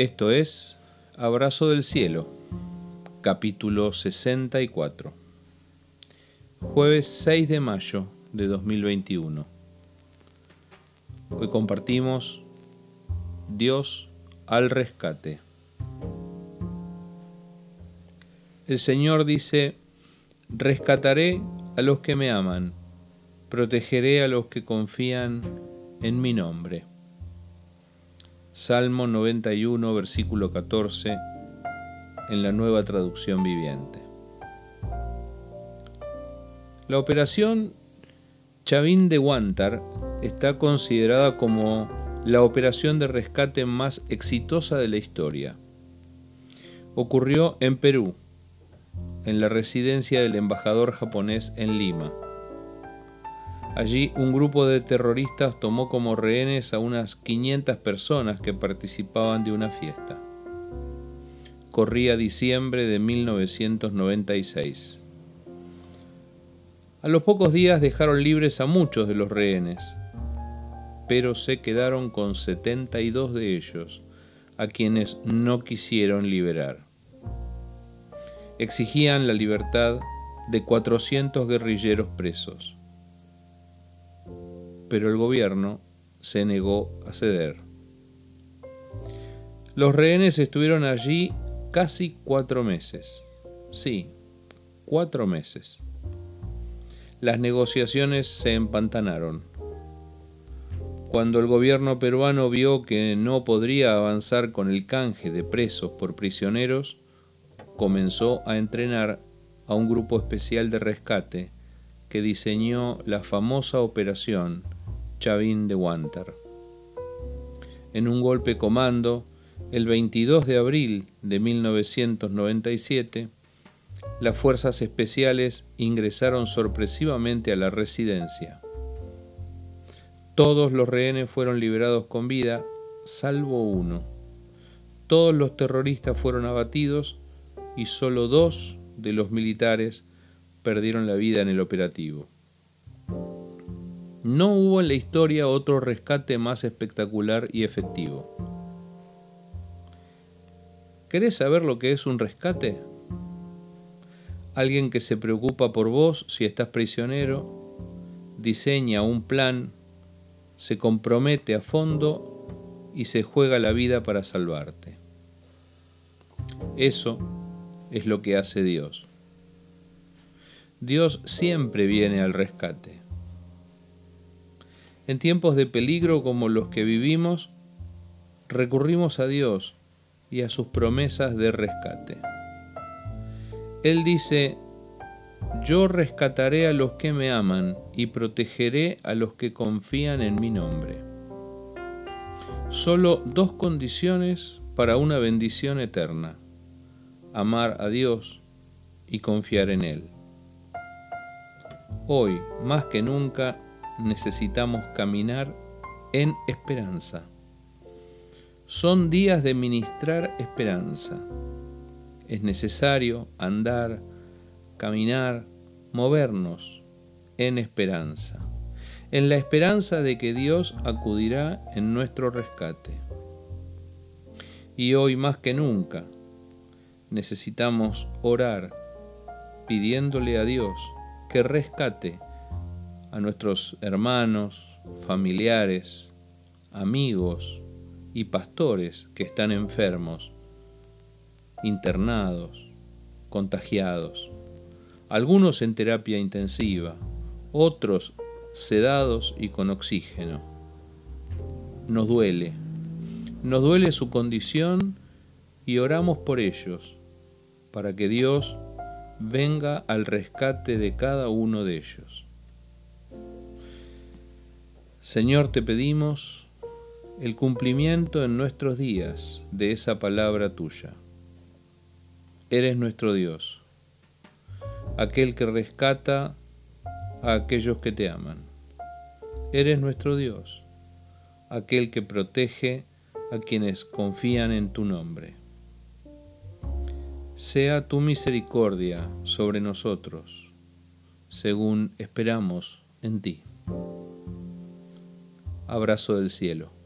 Esto es Abrazo del Cielo, capítulo 64, jueves 6 de mayo de 2021. Hoy compartimos Dios al rescate. El Señor dice, rescataré a los que me aman, protegeré a los que confían en mi nombre. Salmo 91, versículo 14, en la nueva traducción viviente. La operación Chavín de Guantar está considerada como la operación de rescate más exitosa de la historia. Ocurrió en Perú, en la residencia del embajador japonés en Lima. Allí un grupo de terroristas tomó como rehenes a unas 500 personas que participaban de una fiesta. Corría diciembre de 1996. A los pocos días dejaron libres a muchos de los rehenes, pero se quedaron con 72 de ellos, a quienes no quisieron liberar. Exigían la libertad de 400 guerrilleros presos pero el gobierno se negó a ceder. Los rehenes estuvieron allí casi cuatro meses. Sí, cuatro meses. Las negociaciones se empantanaron. Cuando el gobierno peruano vio que no podría avanzar con el canje de presos por prisioneros, comenzó a entrenar a un grupo especial de rescate que diseñó la famosa operación Chavín de Wanter. En un golpe comando, el 22 de abril de 1997, las fuerzas especiales ingresaron sorpresivamente a la residencia. Todos los rehenes fueron liberados con vida, salvo uno. Todos los terroristas fueron abatidos y solo dos de los militares perdieron la vida en el operativo. No hubo en la historia otro rescate más espectacular y efectivo. ¿Querés saber lo que es un rescate? Alguien que se preocupa por vos si estás prisionero, diseña un plan, se compromete a fondo y se juega la vida para salvarte. Eso es lo que hace Dios. Dios siempre viene al rescate. En tiempos de peligro como los que vivimos, recurrimos a Dios y a sus promesas de rescate. Él dice, yo rescataré a los que me aman y protegeré a los que confían en mi nombre. Solo dos condiciones para una bendición eterna, amar a Dios y confiar en Él. Hoy, más que nunca, necesitamos caminar en esperanza. Son días de ministrar esperanza. Es necesario andar, caminar, movernos en esperanza, en la esperanza de que Dios acudirá en nuestro rescate. Y hoy más que nunca necesitamos orar pidiéndole a Dios que rescate a nuestros hermanos, familiares, amigos y pastores que están enfermos, internados, contagiados, algunos en terapia intensiva, otros sedados y con oxígeno. Nos duele, nos duele su condición y oramos por ellos, para que Dios venga al rescate de cada uno de ellos. Señor, te pedimos el cumplimiento en nuestros días de esa palabra tuya. Eres nuestro Dios, aquel que rescata a aquellos que te aman. Eres nuestro Dios, aquel que protege a quienes confían en tu nombre. Sea tu misericordia sobre nosotros, según esperamos en ti abrazo del cielo.